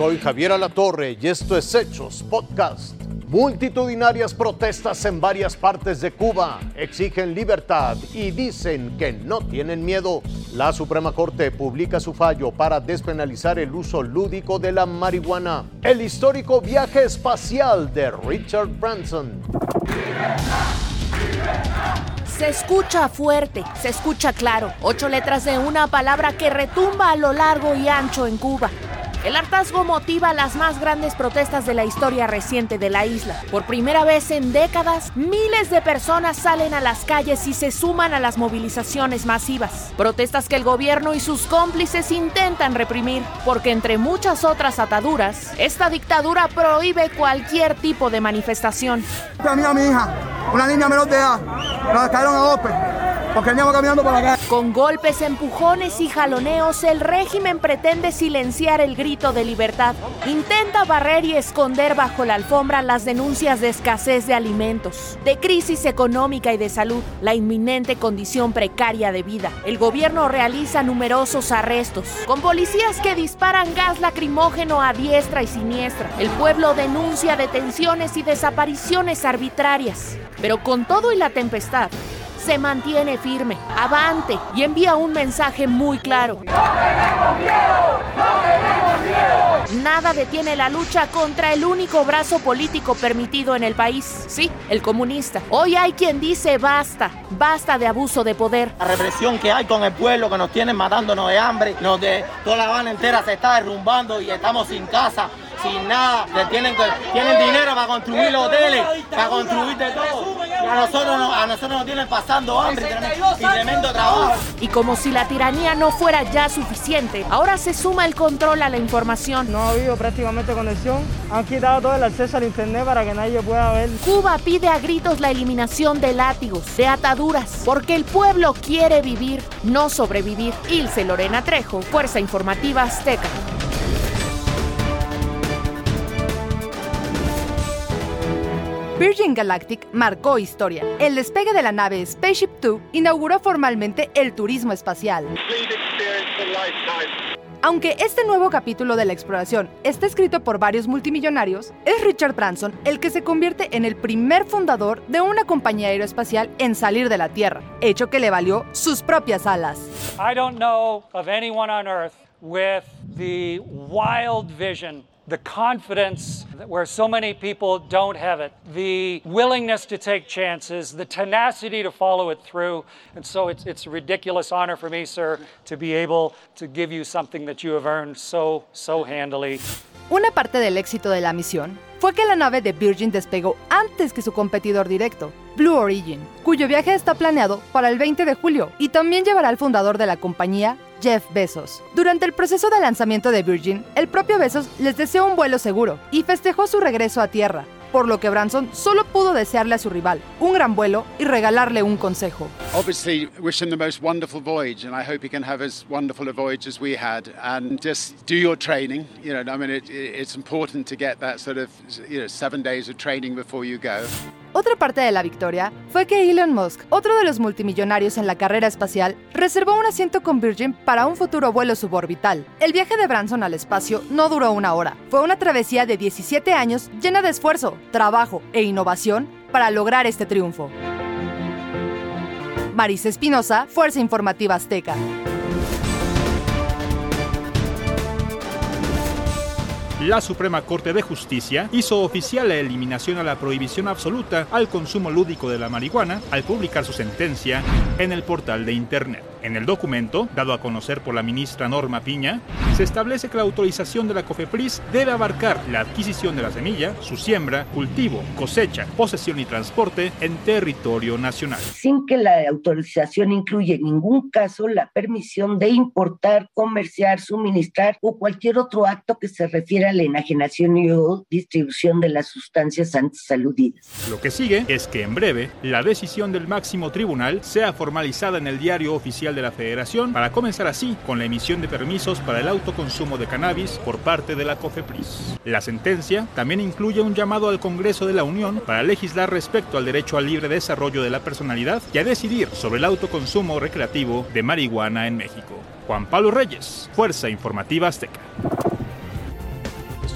Soy Javier Alatorre y esto es Hechos Podcast. Multitudinarias protestas en varias partes de Cuba exigen libertad y dicen que no tienen miedo. La Suprema Corte publica su fallo para despenalizar el uso lúdico de la marihuana. El histórico viaje espacial de Richard Branson. Se escucha fuerte, se escucha claro. Ocho letras de una palabra que retumba a lo largo y ancho en Cuba. El hartazgo motiva las más grandes protestas de la historia reciente de la isla. Por primera vez en décadas, miles de personas salen a las calles y se suman a las movilizaciones masivas. Protestas que el gobierno y sus cómplices intentan reprimir, porque entre muchas otras ataduras, esta dictadura prohíbe cualquier tipo de manifestación. A mi hija, una niña menor de edad, cayeron a golpe porque veníamos caminando por. Con golpes, empujones y jaloneos, el régimen pretende silenciar el grito de libertad. Intenta barrer y esconder bajo la alfombra las denuncias de escasez de alimentos, de crisis económica y de salud, la inminente condición precaria de vida. El gobierno realiza numerosos arrestos, con policías que disparan gas lacrimógeno a diestra y siniestra. El pueblo denuncia detenciones y desapariciones arbitrarias. Pero con todo y la tempestad, se mantiene firme, avante y envía un mensaje muy claro. Nada detiene la lucha contra el único brazo político permitido en el país, sí, el comunista. Hoy hay quien dice basta, basta de abuso de poder. La represión que hay con el pueblo que nos tienen matándonos de hambre, nos de toda la Habana entera se está derrumbando y estamos sin casa sin nada, tienen, tienen dinero para construir los hoteles, para construir de todo. Y a nosotros, a nosotros nos tienen pasando hambre y tremendo trabajo. Y como si la tiranía no fuera ya suficiente, ahora se suma el control a la información. No ha habido prácticamente conexión, han quitado todo el acceso al internet para que nadie pueda ver. Cuba pide a gritos la eliminación de látigos, de ataduras, porque el pueblo quiere vivir, no sobrevivir. Ilse Lorena Trejo, Fuerza Informativa Azteca. Virgin Galactic marcó historia. El despegue de la nave Spaceship Two inauguró formalmente el turismo espacial. Aunque este nuevo capítulo de la exploración está escrito por varios multimillonarios, es Richard Branson el que se convierte en el primer fundador de una compañía aeroespacial en salir de la Tierra, hecho que le valió sus propias alas. I don't know of anyone on Earth with the wild vision the confidence where so many people don't have it, the willingness to take chances, the tenacity to follow it through. And so it's, it's a ridiculous honor for me, sir, to be able to give you something that you have earned so, so handily. Una parte del éxito de la misión fue que la nave de Virgin despegó antes que su competidor directo, Blue Origin, cuyo viaje está planeado para el 20 de julio y también llevará al fundador de la compañía, Jeff Bezos. Durante el proceso de lanzamiento de Virgin, el propio Bezos les deseó un vuelo seguro y festejó su regreso a tierra, por lo que Branson solo pudo desearle a su rival un gran vuelo y regalarle un consejo. Obviously, wish him the most wonderful voyage, and I hope he can have as wonderful a voyage as we had. And just do your training. You know, I mean, it, it's important to get that sort of, you know, seven days of training before you go. Otra parte de la victoria fue que Elon Musk, otro de los multimillonarios en la carrera espacial, reservó un asiento con Virgin para un futuro vuelo suborbital. El viaje de Branson al espacio no duró una hora. Fue una travesía de 17 años llena de esfuerzo, trabajo e innovación para lograr este triunfo. Marisa Espinosa, Fuerza Informativa Azteca. La Suprema Corte de Justicia hizo oficial la eliminación a la prohibición absoluta al consumo lúdico de la marihuana al publicar su sentencia en el portal de Internet. En el documento, dado a conocer por la ministra Norma Piña, se establece que la autorización de la COFEPRIS debe abarcar la adquisición de la semilla, su siembra, cultivo, cosecha, posesión y transporte en territorio nacional. Sin que la autorización incluya en ningún caso la permisión de importar, comerciar, suministrar o cualquier otro acto que se refiera a la enajenación y o distribución de las sustancias antes aludidas. Lo que sigue es que en breve la decisión del máximo tribunal sea formalizada en el diario oficial de la Federación para comenzar así con la emisión de permisos para el autoconsumo de cannabis por parte de la COFEPRIS. La sentencia también incluye un llamado al Congreso de la Unión para legislar respecto al derecho al libre desarrollo de la personalidad y a decidir sobre el autoconsumo recreativo de marihuana en México. Juan Pablo Reyes, Fuerza Informativa Azteca.